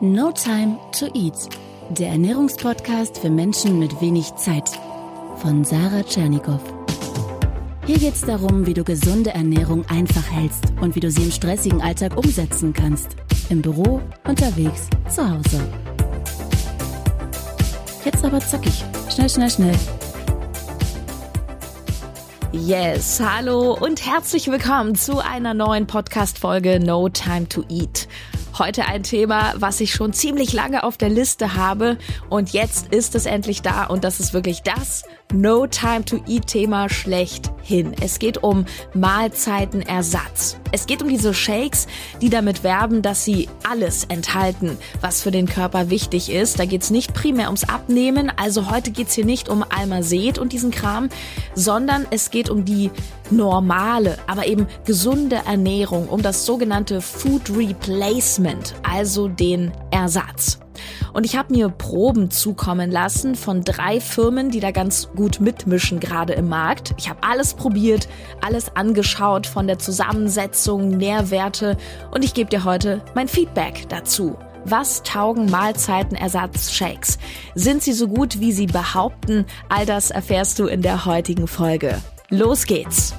No Time to Eat, der Ernährungspodcast für Menschen mit wenig Zeit von Sarah Tschernikow. Hier geht es darum, wie du gesunde Ernährung einfach hältst und wie du sie im stressigen Alltag umsetzen kannst. Im Büro, unterwegs, zu Hause. Jetzt aber zackig. Schnell, schnell, schnell. Yes, hallo und herzlich willkommen zu einer neuen Podcast-Folge No Time to Eat. Heute ein Thema, was ich schon ziemlich lange auf der Liste habe. Und jetzt ist es endlich da. Und das ist wirklich das No Time to Eat Thema schlechthin. Es geht um Mahlzeitenersatz. Es geht um diese Shakes, die damit werben, dass sie alles enthalten, was für den Körper wichtig ist. Da geht es nicht primär ums Abnehmen, also heute geht es hier nicht um Almazet und diesen Kram, sondern es geht um die normale, aber eben gesunde Ernährung, um das sogenannte Food Replacement, also den Ersatz. Und ich habe mir Proben zukommen lassen von drei Firmen, die da ganz gut mitmischen gerade im Markt. Ich habe alles probiert, alles angeschaut von der Zusammensetzung, Nährwerte und ich gebe dir heute mein Feedback dazu. Was taugen Mahlzeitenersatz-Shakes? Sind sie so gut, wie sie behaupten? All das erfährst du in der heutigen Folge. Los geht's!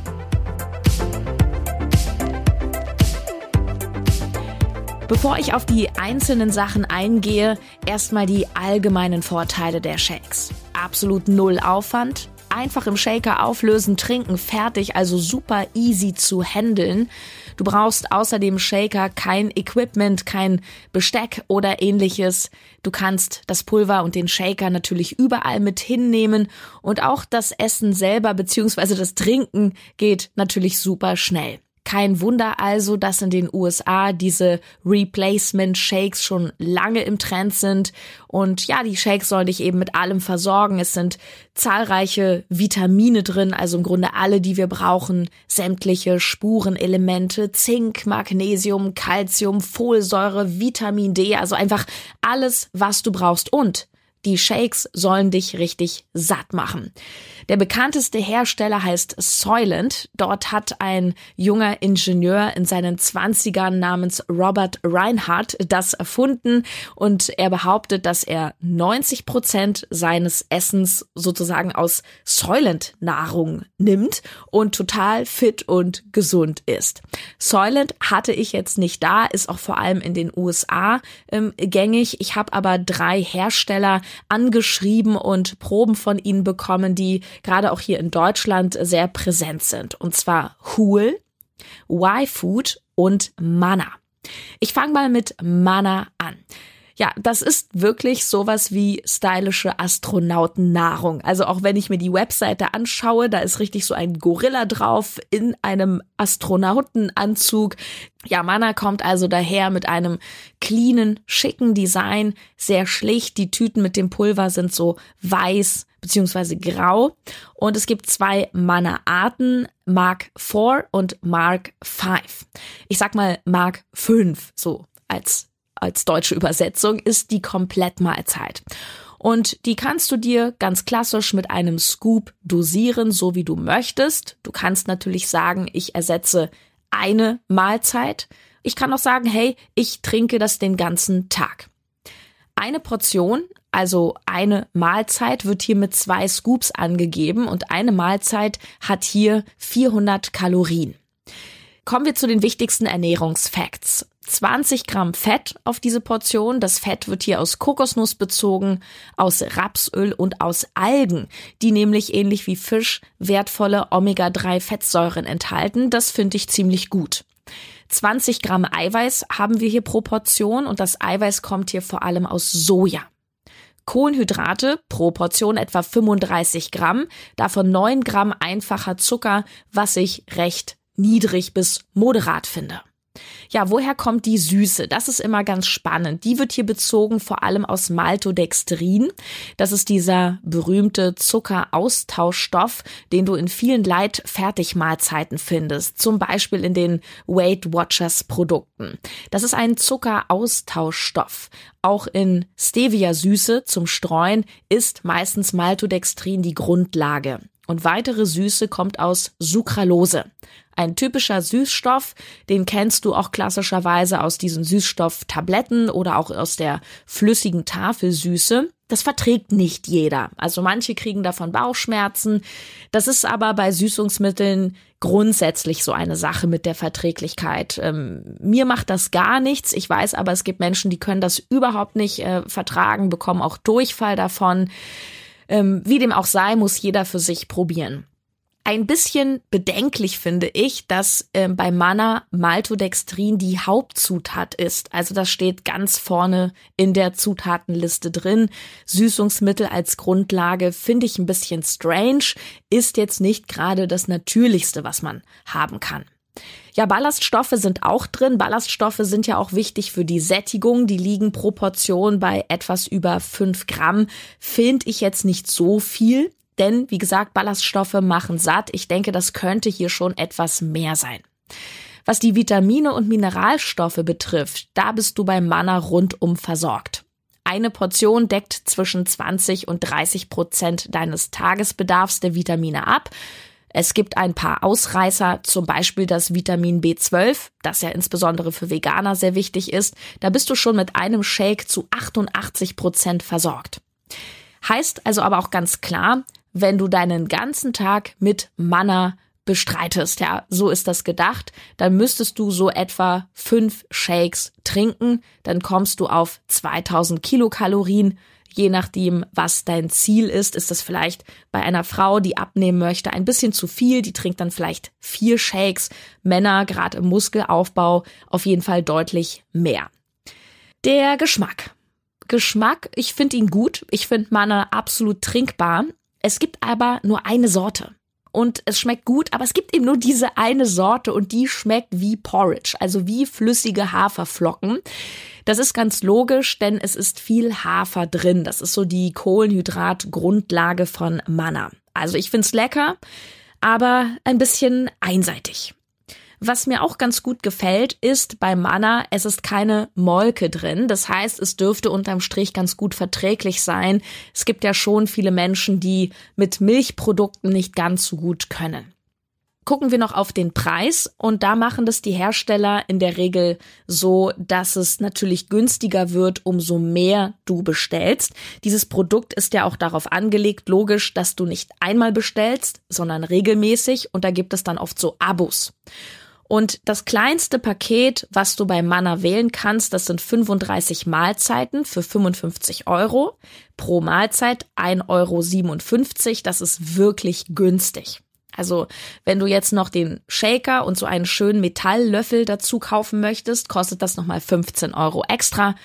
Bevor ich auf die einzelnen Sachen eingehe, erstmal die allgemeinen Vorteile der Shakes. Absolut null Aufwand, einfach im Shaker auflösen, trinken, fertig, also super easy zu handeln. Du brauchst außer dem Shaker kein Equipment, kein Besteck oder ähnliches. Du kannst das Pulver und den Shaker natürlich überall mit hinnehmen und auch das Essen selber bzw. das Trinken geht natürlich super schnell. Kein Wunder also, dass in den USA diese Replacement Shakes schon lange im Trend sind. Und ja, die Shakes sollen dich eben mit allem versorgen. Es sind zahlreiche Vitamine drin, also im Grunde alle, die wir brauchen. Sämtliche Spurenelemente, Zink, Magnesium, Calcium, Folsäure, Vitamin D, also einfach alles, was du brauchst. Und die Shakes sollen dich richtig satt machen. Der bekannteste Hersteller heißt Soylent. Dort hat ein junger Ingenieur in seinen Zwanzigern namens Robert Reinhardt das erfunden und er behauptet, dass er 90 Prozent seines Essens sozusagen aus Soylent-Nahrung nimmt und total fit und gesund ist. Soylent hatte ich jetzt nicht da, ist auch vor allem in den USA ähm, gängig. Ich habe aber drei Hersteller angeschrieben und Proben von ihnen bekommen, die gerade auch hier in Deutschland sehr präsent sind. Und zwar Huel, Y-Food und Mana. Ich fange mal mit Mana an. Ja, das ist wirklich sowas wie stylische Astronautennahrung. Also auch wenn ich mir die Webseite anschaue, da ist richtig so ein Gorilla drauf in einem Astronautenanzug. Ja, Mana kommt also daher mit einem cleanen, schicken Design, sehr schlicht. Die Tüten mit dem Pulver sind so weiß beziehungsweise grau. Und es gibt zwei Mana-Arten, Mark 4 und Mark 5. Ich sag mal Mark 5, so als als deutsche Übersetzung ist die Komplettmahlzeit. Und die kannst du dir ganz klassisch mit einem Scoop dosieren, so wie du möchtest. Du kannst natürlich sagen, ich ersetze eine Mahlzeit. Ich kann auch sagen, hey, ich trinke das den ganzen Tag. Eine Portion, also eine Mahlzeit, wird hier mit zwei Scoops angegeben und eine Mahlzeit hat hier 400 Kalorien. Kommen wir zu den wichtigsten Ernährungsfacts. 20 Gramm Fett auf diese Portion. Das Fett wird hier aus Kokosnuss bezogen, aus Rapsöl und aus Algen, die nämlich ähnlich wie Fisch wertvolle Omega-3-Fettsäuren enthalten. Das finde ich ziemlich gut. 20 Gramm Eiweiß haben wir hier pro Portion und das Eiweiß kommt hier vor allem aus Soja. Kohlenhydrate pro Portion etwa 35 Gramm, davon 9 Gramm einfacher Zucker, was ich recht niedrig bis moderat finde. Ja, woher kommt die Süße? Das ist immer ganz spannend. Die wird hier bezogen vor allem aus Maltodextrin. Das ist dieser berühmte Zuckeraustauschstoff, den du in vielen Leitfertigmahlzeiten findest. Zum Beispiel in den Weight Watchers Produkten. Das ist ein Zuckeraustauschstoff. Auch in Stevia-Süße zum Streuen ist meistens Maltodextrin die Grundlage. Und weitere Süße kommt aus Sucralose Ein typischer Süßstoff, den kennst du auch klassischerweise aus diesen Süßstofftabletten oder auch aus der flüssigen Tafelsüße. Das verträgt nicht jeder. Also manche kriegen davon Bauchschmerzen. Das ist aber bei Süßungsmitteln grundsätzlich so eine Sache mit der Verträglichkeit. Ähm, mir macht das gar nichts. Ich weiß aber, es gibt Menschen, die können das überhaupt nicht äh, vertragen, bekommen auch Durchfall davon. Ähm, wie dem auch sei, muss jeder für sich probieren. Ein bisschen bedenklich finde ich, dass äh, bei Mana Maltodextrin die Hauptzutat ist. Also das steht ganz vorne in der Zutatenliste drin. Süßungsmittel als Grundlage finde ich ein bisschen strange, ist jetzt nicht gerade das Natürlichste, was man haben kann. Ja, Ballaststoffe sind auch drin. Ballaststoffe sind ja auch wichtig für die Sättigung. Die liegen pro Portion bei etwas über fünf Gramm. Finde ich jetzt nicht so viel. Denn, wie gesagt, Ballaststoffe machen satt. Ich denke, das könnte hier schon etwas mehr sein. Was die Vitamine und Mineralstoffe betrifft, da bist du beim Manna rundum versorgt. Eine Portion deckt zwischen 20 und 30 Prozent deines Tagesbedarfs der Vitamine ab. Es gibt ein paar Ausreißer, zum Beispiel das Vitamin B12, das ja insbesondere für Veganer sehr wichtig ist. Da bist du schon mit einem Shake zu 88 Prozent versorgt. Heißt also aber auch ganz klar, wenn du deinen ganzen Tag mit Manna bestreitest. Ja, so ist das gedacht. Dann müsstest du so etwa fünf Shakes trinken. Dann kommst du auf 2000 Kilokalorien. Je nachdem, was dein Ziel ist, ist das vielleicht bei einer Frau, die abnehmen möchte, ein bisschen zu viel. Die trinkt dann vielleicht vier Shakes. Männer, gerade im Muskelaufbau, auf jeden Fall deutlich mehr. Der Geschmack. Geschmack, ich finde ihn gut. Ich finde Manna absolut trinkbar. Es gibt aber nur eine Sorte. Und es schmeckt gut, aber es gibt eben nur diese eine Sorte und die schmeckt wie Porridge, also wie flüssige Haferflocken. Das ist ganz logisch, denn es ist viel Hafer drin. Das ist so die Kohlenhydratgrundlage von Manna. Also ich find's lecker, aber ein bisschen einseitig. Was mir auch ganz gut gefällt, ist bei Manna, es ist keine Molke drin. Das heißt, es dürfte unterm Strich ganz gut verträglich sein. Es gibt ja schon viele Menschen, die mit Milchprodukten nicht ganz so gut können gucken wir noch auf den Preis und da machen das die Hersteller in der Regel so, dass es natürlich günstiger wird, umso mehr du bestellst. Dieses Produkt ist ja auch darauf angelegt, logisch, dass du nicht einmal bestellst, sondern regelmäßig und da gibt es dann oft so Abos. Und das kleinste Paket, was du bei Manna wählen kannst, das sind 35 Mahlzeiten für 55 Euro. Pro Mahlzeit 1,57 Euro. Das ist wirklich günstig. Also, wenn du jetzt noch den Shaker und so einen schönen Metalllöffel dazu kaufen möchtest, kostet das nochmal 15 Euro extra.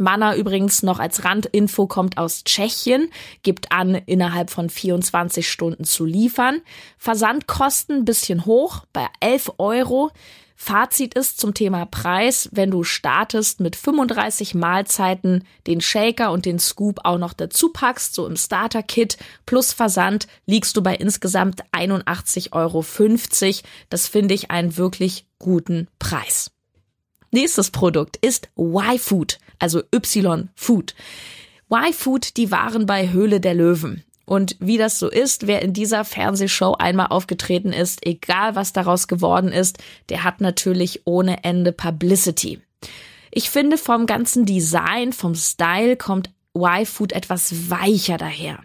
Mana übrigens noch als Randinfo kommt aus Tschechien, gibt an, innerhalb von 24 Stunden zu liefern. Versandkosten bisschen hoch, bei 11 Euro. Fazit ist zum Thema Preis, wenn du startest mit 35 Mahlzeiten, den Shaker und den Scoop auch noch dazu packst, so im Starter-Kit plus Versand, liegst du bei insgesamt 81,50 Euro. Das finde ich einen wirklich guten Preis. Nächstes Produkt ist Y-Food, also Y-Food. Y-Food, die waren bei Höhle der Löwen. Und wie das so ist, wer in dieser Fernsehshow einmal aufgetreten ist, egal was daraus geworden ist, der hat natürlich ohne Ende Publicity. Ich finde vom ganzen Design, vom Style kommt Y-Food etwas weicher daher.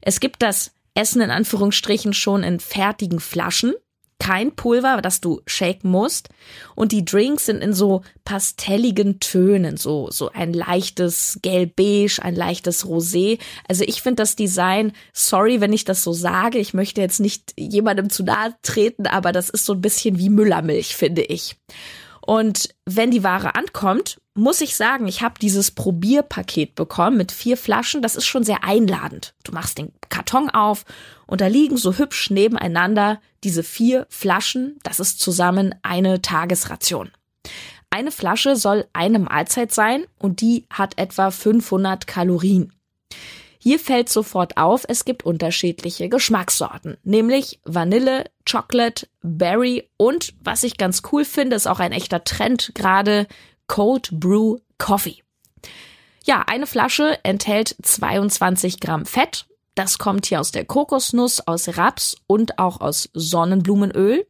Es gibt das Essen in Anführungsstrichen schon in fertigen Flaschen kein Pulver, das du shaken musst. Und die Drinks sind in so pastelligen Tönen, so, so ein leichtes gelb-beige, ein leichtes Rosé. Also ich finde das Design, sorry, wenn ich das so sage, ich möchte jetzt nicht jemandem zu nahe treten, aber das ist so ein bisschen wie Müllermilch, finde ich. Und wenn die Ware ankommt, muss ich sagen, ich habe dieses Probierpaket bekommen mit vier Flaschen. Das ist schon sehr einladend. Du machst den Karton auf und da liegen so hübsch nebeneinander diese vier Flaschen. Das ist zusammen eine Tagesration. Eine Flasche soll eine Mahlzeit sein und die hat etwa 500 Kalorien. Hier fällt sofort auf, es gibt unterschiedliche Geschmackssorten, nämlich Vanille, Chocolate, Berry und, was ich ganz cool finde, ist auch ein echter Trend gerade, Cold Brew Coffee. Ja, eine Flasche enthält 22 Gramm Fett. Das kommt hier aus der Kokosnuss, aus Raps und auch aus Sonnenblumenöl.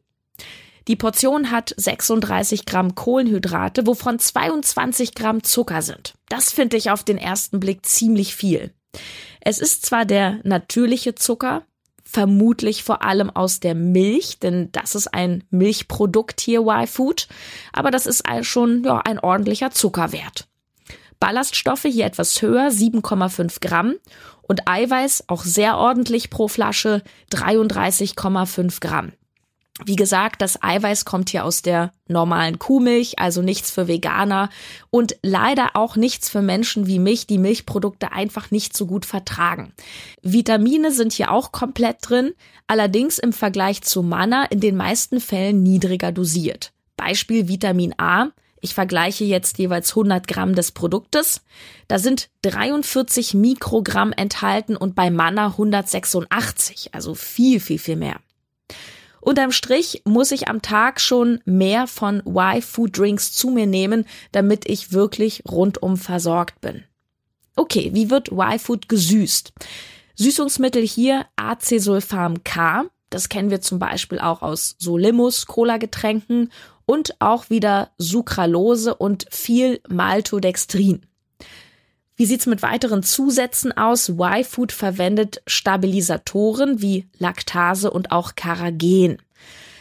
Die Portion hat 36 Gramm Kohlenhydrate, wovon 22 Gramm Zucker sind. Das finde ich auf den ersten Blick ziemlich viel. Es ist zwar der natürliche Zucker, vermutlich vor allem aus der Milch, denn das ist ein Milchprodukt hier Y-Food, aber das ist schon ja, ein ordentlicher Zuckerwert. Ballaststoffe hier etwas höher, 7,5 Gramm und Eiweiß auch sehr ordentlich pro Flasche, 33,5 Gramm. Wie gesagt, das Eiweiß kommt hier aus der normalen Kuhmilch, also nichts für Veganer und leider auch nichts für Menschen wie mich, die Milchprodukte einfach nicht so gut vertragen. Vitamine sind hier auch komplett drin, allerdings im Vergleich zu Manna in den meisten Fällen niedriger dosiert. Beispiel Vitamin A. Ich vergleiche jetzt jeweils 100 Gramm des Produktes. Da sind 43 Mikrogramm enthalten und bei Manna 186, also viel, viel, viel mehr. Unterm Strich muss ich am Tag schon mehr von Y-Food Drinks zu mir nehmen, damit ich wirklich rundum versorgt bin. Okay, wie wird Y-Food gesüßt? Süßungsmittel hier Acesulfam K. Das kennen wir zum Beispiel auch aus Solimus Cola-Getränken und auch wieder Sucralose und viel Maltodextrin. Wie sieht's mit weiteren Zusätzen aus? Y-Food verwendet Stabilisatoren wie Laktase und auch Karagen.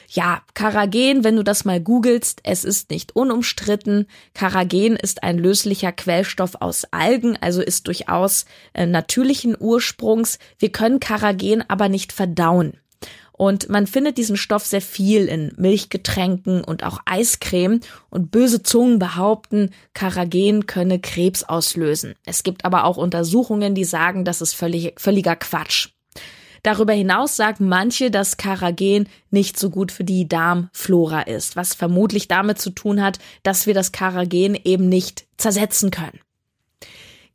Ja, Karagen, wenn du das mal googelst, es ist nicht unumstritten. Karagen ist ein löslicher Quellstoff aus Algen, also ist durchaus äh, natürlichen Ursprungs. Wir können Karagen aber nicht verdauen. Und man findet diesen Stoff sehr viel in Milchgetränken und auch Eiscreme. Und böse Zungen behaupten, Karagen könne Krebs auslösen. Es gibt aber auch Untersuchungen, die sagen, das ist völlig, völliger Quatsch. Darüber hinaus sagen manche, dass Karagen nicht so gut für die Darmflora ist, was vermutlich damit zu tun hat, dass wir das Karagen eben nicht zersetzen können.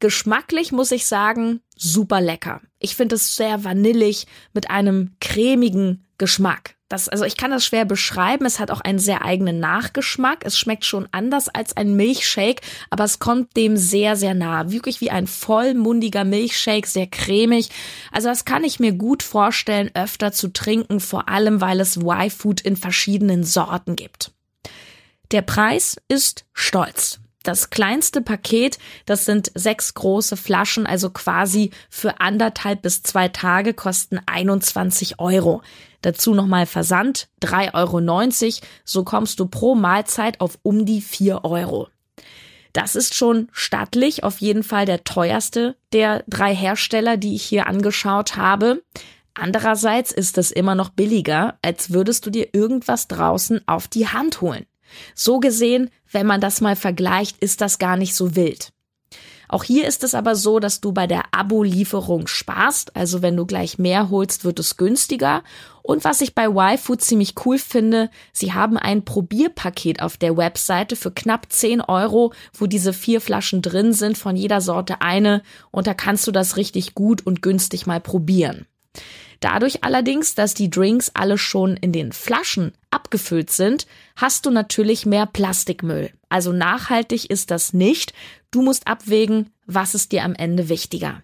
Geschmacklich muss ich sagen, super lecker. Ich finde es sehr vanillig mit einem cremigen Geschmack. Das, also ich kann das schwer beschreiben. Es hat auch einen sehr eigenen Nachgeschmack. Es schmeckt schon anders als ein Milchshake, aber es kommt dem sehr, sehr nah. Wirklich wie ein vollmundiger Milchshake, sehr cremig. Also das kann ich mir gut vorstellen, öfter zu trinken, vor allem weil es Y-Food in verschiedenen Sorten gibt. Der Preis ist stolz. Das kleinste Paket, das sind sechs große Flaschen, also quasi für anderthalb bis zwei Tage kosten 21 Euro. Dazu nochmal Versand, 3,90 Euro, so kommst du pro Mahlzeit auf um die 4 Euro. Das ist schon stattlich, auf jeden Fall der teuerste der drei Hersteller, die ich hier angeschaut habe. Andererseits ist es immer noch billiger, als würdest du dir irgendwas draußen auf die Hand holen. So gesehen, wenn man das mal vergleicht, ist das gar nicht so wild. Auch hier ist es aber so, dass du bei der Abo-Lieferung sparst. Also wenn du gleich mehr holst, wird es günstiger. Und was ich bei YFood ziemlich cool finde, sie haben ein Probierpaket auf der Webseite für knapp 10 Euro, wo diese vier Flaschen drin sind, von jeder Sorte eine. Und da kannst du das richtig gut und günstig mal probieren. Dadurch allerdings, dass die Drinks alle schon in den Flaschen abgefüllt sind, hast du natürlich mehr Plastikmüll. Also nachhaltig ist das nicht. Du musst abwägen, was ist dir am Ende wichtiger.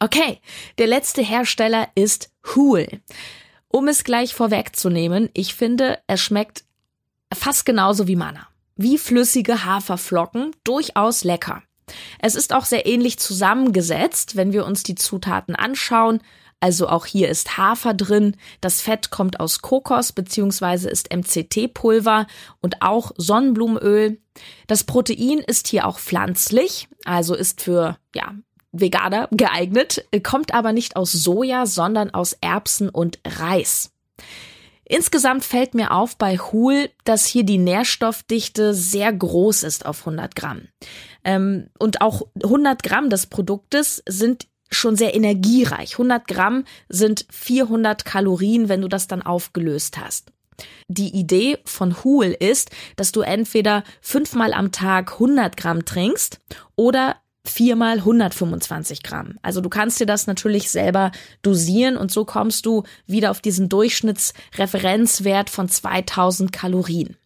Okay, der letzte Hersteller ist Hool. Um es gleich vorwegzunehmen, ich finde, es schmeckt fast genauso wie Mana. Wie flüssige Haferflocken, durchaus lecker. Es ist auch sehr ähnlich zusammengesetzt, wenn wir uns die Zutaten anschauen. Also auch hier ist Hafer drin. Das Fett kommt aus Kokos bzw. ist MCT-Pulver und auch Sonnenblumenöl. Das Protein ist hier auch pflanzlich, also ist für, ja, Veganer geeignet, kommt aber nicht aus Soja, sondern aus Erbsen und Reis. Insgesamt fällt mir auf bei Huhl, dass hier die Nährstoffdichte sehr groß ist auf 100 Gramm. Ähm, und auch 100 Gramm des Produktes sind schon sehr energiereich. 100 Gramm sind 400 Kalorien, wenn du das dann aufgelöst hast. Die Idee von Huhl ist, dass du entweder fünfmal am Tag 100 Gramm trinkst oder viermal 125 Gramm. Also du kannst dir das natürlich selber dosieren und so kommst du wieder auf diesen Durchschnittsreferenzwert von 2000 Kalorien.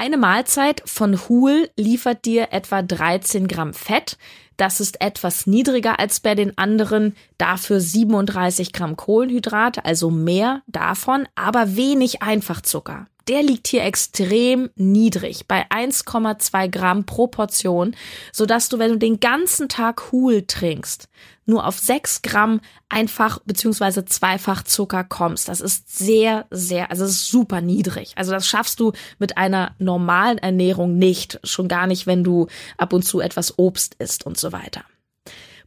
Eine Mahlzeit von Huhl liefert dir etwa 13 Gramm Fett. Das ist etwas niedriger als bei den anderen, dafür 37 Gramm Kohlenhydrate, also mehr davon, aber wenig Einfachzucker der liegt hier extrem niedrig bei 1,2 Gramm pro Portion, sodass du, wenn du den ganzen Tag Huhl trinkst, nur auf 6 Gramm einfach beziehungsweise zweifach Zucker kommst. Das ist sehr, sehr, also super niedrig. Also das schaffst du mit einer normalen Ernährung nicht, schon gar nicht, wenn du ab und zu etwas Obst isst und so weiter.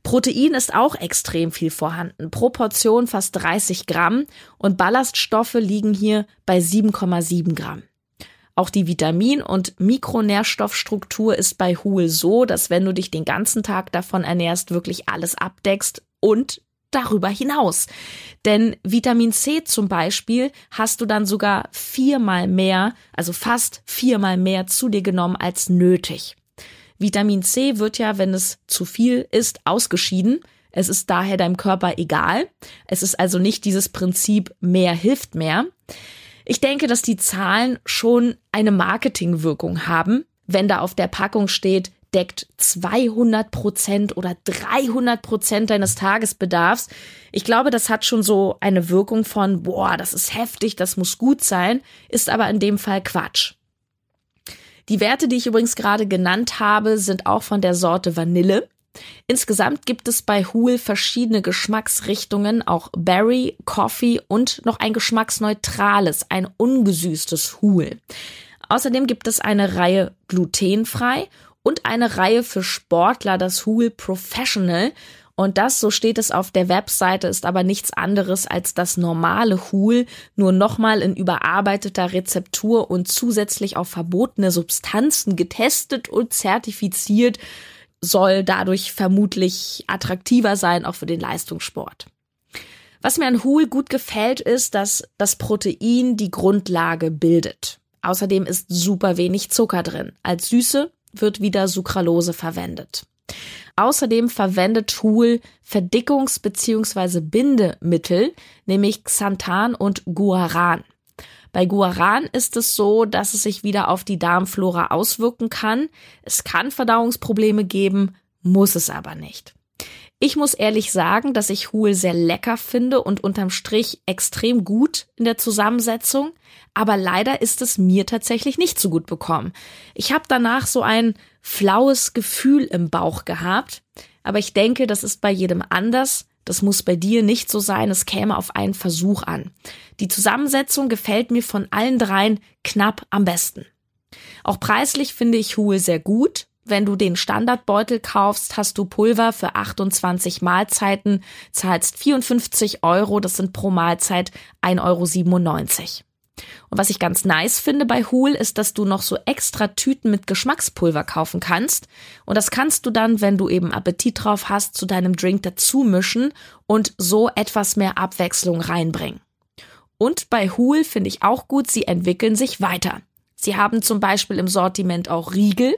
Protein ist auch extrem viel vorhanden, pro Portion fast 30 Gramm und Ballaststoffe liegen hier bei 7,7 Gramm. Auch die Vitamin- und Mikronährstoffstruktur ist bei Huhl so, dass wenn du dich den ganzen Tag davon ernährst, wirklich alles abdeckst und darüber hinaus. Denn Vitamin C zum Beispiel hast du dann sogar viermal mehr, also fast viermal mehr zu dir genommen als nötig. Vitamin C wird ja, wenn es zu viel ist, ausgeschieden. Es ist daher deinem Körper egal. Es ist also nicht dieses Prinzip mehr hilft mehr. Ich denke, dass die Zahlen schon eine Marketingwirkung haben, wenn da auf der Packung steht, deckt 200 Prozent oder 300 Prozent deines Tagesbedarfs. Ich glaube, das hat schon so eine Wirkung von, boah, das ist heftig, das muss gut sein, ist aber in dem Fall Quatsch. Die Werte, die ich übrigens gerade genannt habe, sind auch von der Sorte Vanille. Insgesamt gibt es bei Huhl verschiedene Geschmacksrichtungen, auch Berry, Coffee und noch ein geschmacksneutrales, ein ungesüßtes Huhl. Außerdem gibt es eine Reihe glutenfrei und eine Reihe für Sportler, das Huhl Professional. Und das, so steht es auf der Webseite, ist aber nichts anderes als das normale Huhl, nur nochmal in überarbeiteter Rezeptur und zusätzlich auf verbotene Substanzen getestet und zertifiziert, soll dadurch vermutlich attraktiver sein, auch für den Leistungssport. Was mir an Huhl gut gefällt, ist, dass das Protein die Grundlage bildet. Außerdem ist super wenig Zucker drin. Als Süße wird wieder Sucralose verwendet. Außerdem verwendet Tool Verdickungs- bzw. Bindemittel, nämlich Xanthan und Guaran. Bei Guaran ist es so, dass es sich wieder auf die Darmflora auswirken kann. Es kann Verdauungsprobleme geben, muss es aber nicht. Ich muss ehrlich sagen, dass ich Huhl sehr lecker finde und unterm Strich extrem gut in der Zusammensetzung, aber leider ist es mir tatsächlich nicht so gut bekommen. Ich habe danach so ein flaues Gefühl im Bauch gehabt, aber ich denke, das ist bei jedem anders. Das muss bei dir nicht so sein, es käme auf einen Versuch an. Die Zusammensetzung gefällt mir von allen dreien knapp am besten. Auch preislich finde ich Huhl sehr gut. Wenn du den Standardbeutel kaufst, hast du Pulver für 28 Mahlzeiten, zahlst 54 Euro, das sind pro Mahlzeit 1,97 Euro. Und was ich ganz nice finde bei Huhl, ist, dass du noch so extra Tüten mit Geschmackspulver kaufen kannst. Und das kannst du dann, wenn du eben Appetit drauf hast, zu deinem Drink dazu mischen und so etwas mehr Abwechslung reinbringen. Und bei Huhl finde ich auch gut, sie entwickeln sich weiter. Sie haben zum Beispiel im Sortiment auch Riegel,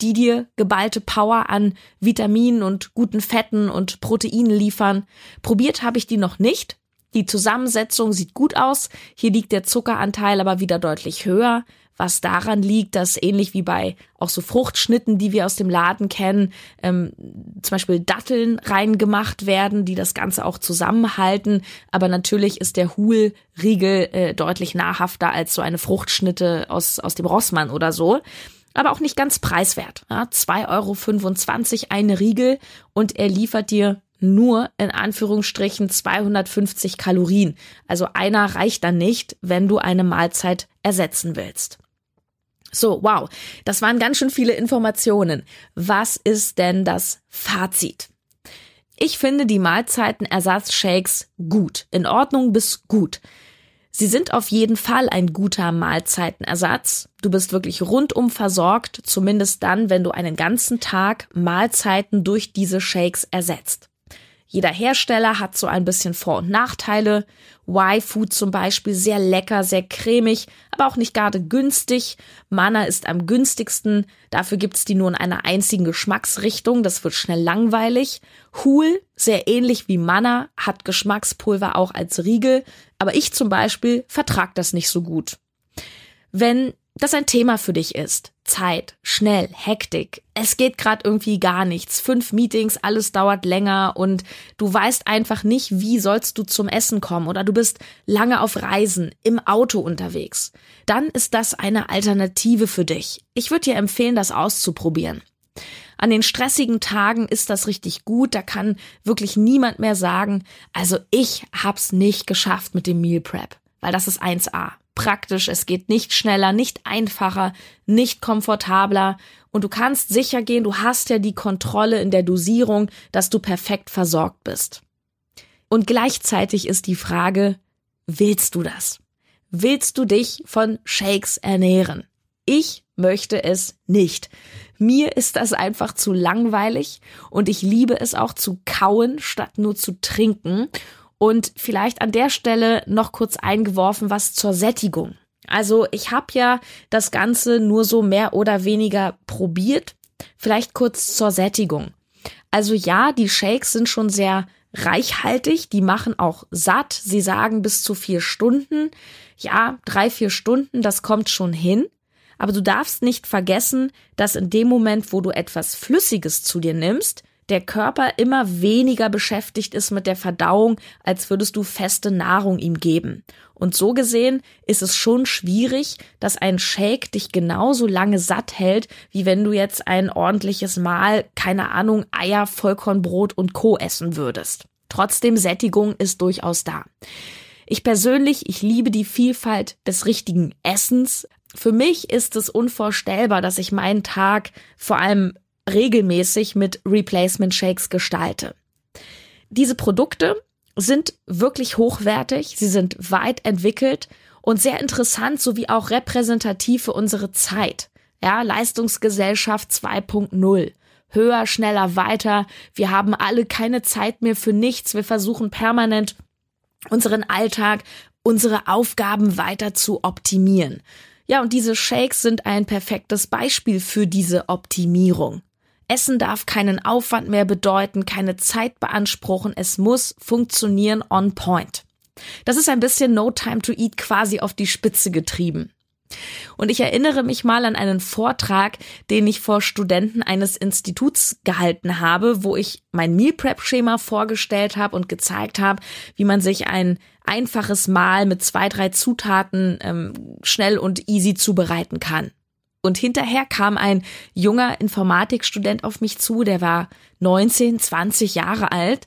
die dir geballte Power an Vitaminen und guten Fetten und Proteinen liefern. Probiert habe ich die noch nicht. Die Zusammensetzung sieht gut aus. Hier liegt der Zuckeranteil aber wieder deutlich höher, was daran liegt, dass ähnlich wie bei auch so Fruchtschnitten, die wir aus dem Laden kennen, ähm, zum Beispiel Datteln reingemacht werden, die das Ganze auch zusammenhalten. Aber natürlich ist der Hulriegel äh, deutlich nahrhafter als so eine Fruchtschnitte aus, aus dem Rossmann oder so aber auch nicht ganz preiswert. Ja, 2,25 Euro eine Riegel und er liefert dir nur in Anführungsstrichen 250 Kalorien. Also einer reicht dann nicht, wenn du eine Mahlzeit ersetzen willst. So, wow, das waren ganz schön viele Informationen. Was ist denn das Fazit? Ich finde die Mahlzeitenersatzshakes gut, in Ordnung bis gut. Sie sind auf jeden Fall ein guter Mahlzeitenersatz. Du bist wirklich rundum versorgt, zumindest dann, wenn du einen ganzen Tag Mahlzeiten durch diese Shakes ersetzt. Jeder Hersteller hat so ein bisschen Vor- und Nachteile. Y-Food zum Beispiel sehr lecker, sehr cremig, aber auch nicht gerade günstig. Mana ist am günstigsten. Dafür gibt's die nur in einer einzigen Geschmacksrichtung. Das wird schnell langweilig. Huhl, sehr ähnlich wie Mana, hat Geschmackspulver auch als Riegel. Aber ich zum Beispiel vertrag das nicht so gut. Wenn das ein Thema für dich ist. Zeit, schnell, Hektik. Es geht gerade irgendwie gar nichts. Fünf Meetings, alles dauert länger und du weißt einfach nicht, wie sollst du zum Essen kommen oder du bist lange auf Reisen, im Auto unterwegs. Dann ist das eine Alternative für dich. Ich würde dir empfehlen, das auszuprobieren. An den stressigen Tagen ist das richtig gut, da kann wirklich niemand mehr sagen, also ich hab's nicht geschafft mit dem Meal Prep, weil das ist 1A praktisch, es geht nicht schneller, nicht einfacher, nicht komfortabler und du kannst sicher gehen, du hast ja die Kontrolle in der Dosierung, dass du perfekt versorgt bist. Und gleichzeitig ist die Frage, willst du das? Willst du dich von Shakes ernähren? Ich möchte es nicht. Mir ist das einfach zu langweilig und ich liebe es auch zu kauen, statt nur zu trinken. Und vielleicht an der Stelle noch kurz eingeworfen was zur Sättigung. Also ich habe ja das Ganze nur so mehr oder weniger probiert. Vielleicht kurz zur Sättigung. Also ja, die Shakes sind schon sehr reichhaltig, die machen auch satt. Sie sagen bis zu vier Stunden. Ja, drei, vier Stunden, das kommt schon hin. Aber du darfst nicht vergessen, dass in dem Moment, wo du etwas Flüssiges zu dir nimmst, der Körper immer weniger beschäftigt ist mit der Verdauung, als würdest du feste Nahrung ihm geben. Und so gesehen ist es schon schwierig, dass ein Shake dich genauso lange satt hält, wie wenn du jetzt ein ordentliches Mahl, keine Ahnung, Eier, Vollkornbrot und Co. essen würdest. Trotzdem Sättigung ist durchaus da. Ich persönlich, ich liebe die Vielfalt des richtigen Essens. Für mich ist es unvorstellbar, dass ich meinen Tag vor allem regelmäßig mit Replacement Shakes gestalte. Diese Produkte sind wirklich hochwertig, sie sind weit entwickelt und sehr interessant sowie auch repräsentativ für unsere Zeit. Ja, Leistungsgesellschaft 2.0. Höher, schneller, weiter. Wir haben alle keine Zeit mehr für nichts. Wir versuchen permanent unseren Alltag, unsere Aufgaben weiter zu optimieren. Ja, und diese Shakes sind ein perfektes Beispiel für diese Optimierung. Essen darf keinen Aufwand mehr bedeuten, keine Zeit beanspruchen, es muss funktionieren on point. Das ist ein bisschen No Time to Eat quasi auf die Spitze getrieben. Und ich erinnere mich mal an einen Vortrag, den ich vor Studenten eines Instituts gehalten habe, wo ich mein Meal Prep Schema vorgestellt habe und gezeigt habe, wie man sich ein einfaches Mahl mit zwei, drei Zutaten ähm, schnell und easy zubereiten kann. Und hinterher kam ein junger Informatikstudent auf mich zu, der war 19, 20 Jahre alt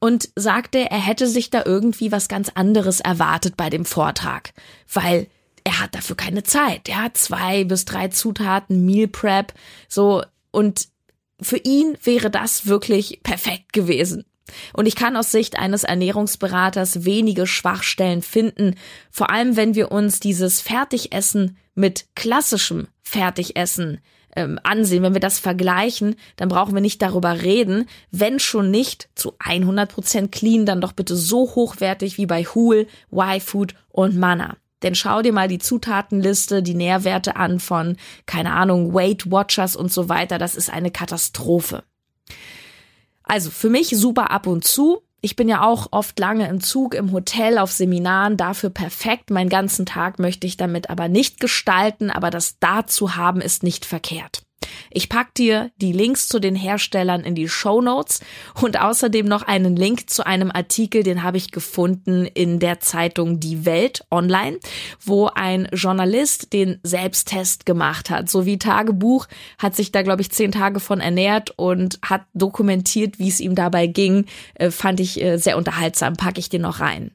und sagte, er hätte sich da irgendwie was ganz anderes erwartet bei dem Vortrag, weil er hat dafür keine Zeit. Er hat zwei bis drei Zutaten, Meal Prep, so und für ihn wäre das wirklich perfekt gewesen. Und ich kann aus Sicht eines Ernährungsberaters wenige Schwachstellen finden, vor allem wenn wir uns dieses Fertigessen mit klassischem Fertigessen ähm, ansehen, wenn wir das vergleichen, dann brauchen wir nicht darüber reden, wenn schon nicht zu 100% clean, dann doch bitte so hochwertig wie bei Huel, Y-Food und Mana. Denn schau dir mal die Zutatenliste, die Nährwerte an von, keine Ahnung, Weight Watchers und so weiter. Das ist eine Katastrophe. Also für mich super ab und zu. Ich bin ja auch oft lange im Zug, im Hotel, auf Seminaren, dafür perfekt. Meinen ganzen Tag möchte ich damit aber nicht gestalten, aber das da zu haben ist nicht verkehrt. Ich pack dir die Links zu den Herstellern in die Show Notes und außerdem noch einen Link zu einem Artikel, den habe ich gefunden in der Zeitung Die Welt online, wo ein Journalist den Selbsttest gemacht hat. So wie Tagebuch hat sich da, glaube ich, zehn Tage von ernährt und hat dokumentiert, wie es ihm dabei ging. Äh, fand ich äh, sehr unterhaltsam. Packe ich dir noch rein.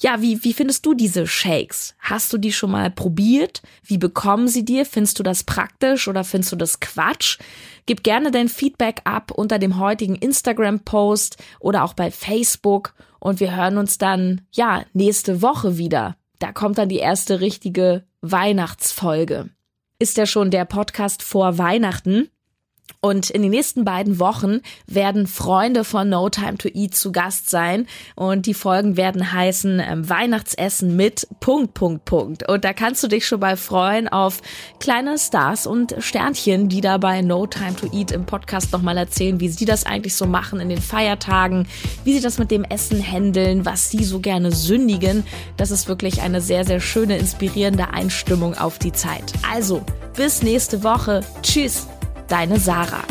Ja, wie, wie findest du diese Shakes? Hast du die schon mal probiert? Wie bekommen sie dir? Findest du das praktisch oder findest du das Quatsch? Gib gerne dein Feedback ab unter dem heutigen Instagram-Post oder auch bei Facebook und wir hören uns dann, ja, nächste Woche wieder. Da kommt dann die erste richtige Weihnachtsfolge. Ist ja schon der Podcast vor Weihnachten. Und in den nächsten beiden Wochen werden Freunde von No Time to Eat zu Gast sein. Und die Folgen werden heißen ähm, Weihnachtsessen mit Punkt, Punkt, Punkt. Und da kannst du dich schon mal freuen auf kleine Stars und Sternchen, die da bei No Time to Eat im Podcast nochmal erzählen, wie sie das eigentlich so machen in den Feiertagen, wie sie das mit dem Essen handeln, was sie so gerne sündigen. Das ist wirklich eine sehr, sehr schöne, inspirierende Einstimmung auf die Zeit. Also, bis nächste Woche. Tschüss. Deine Sarah.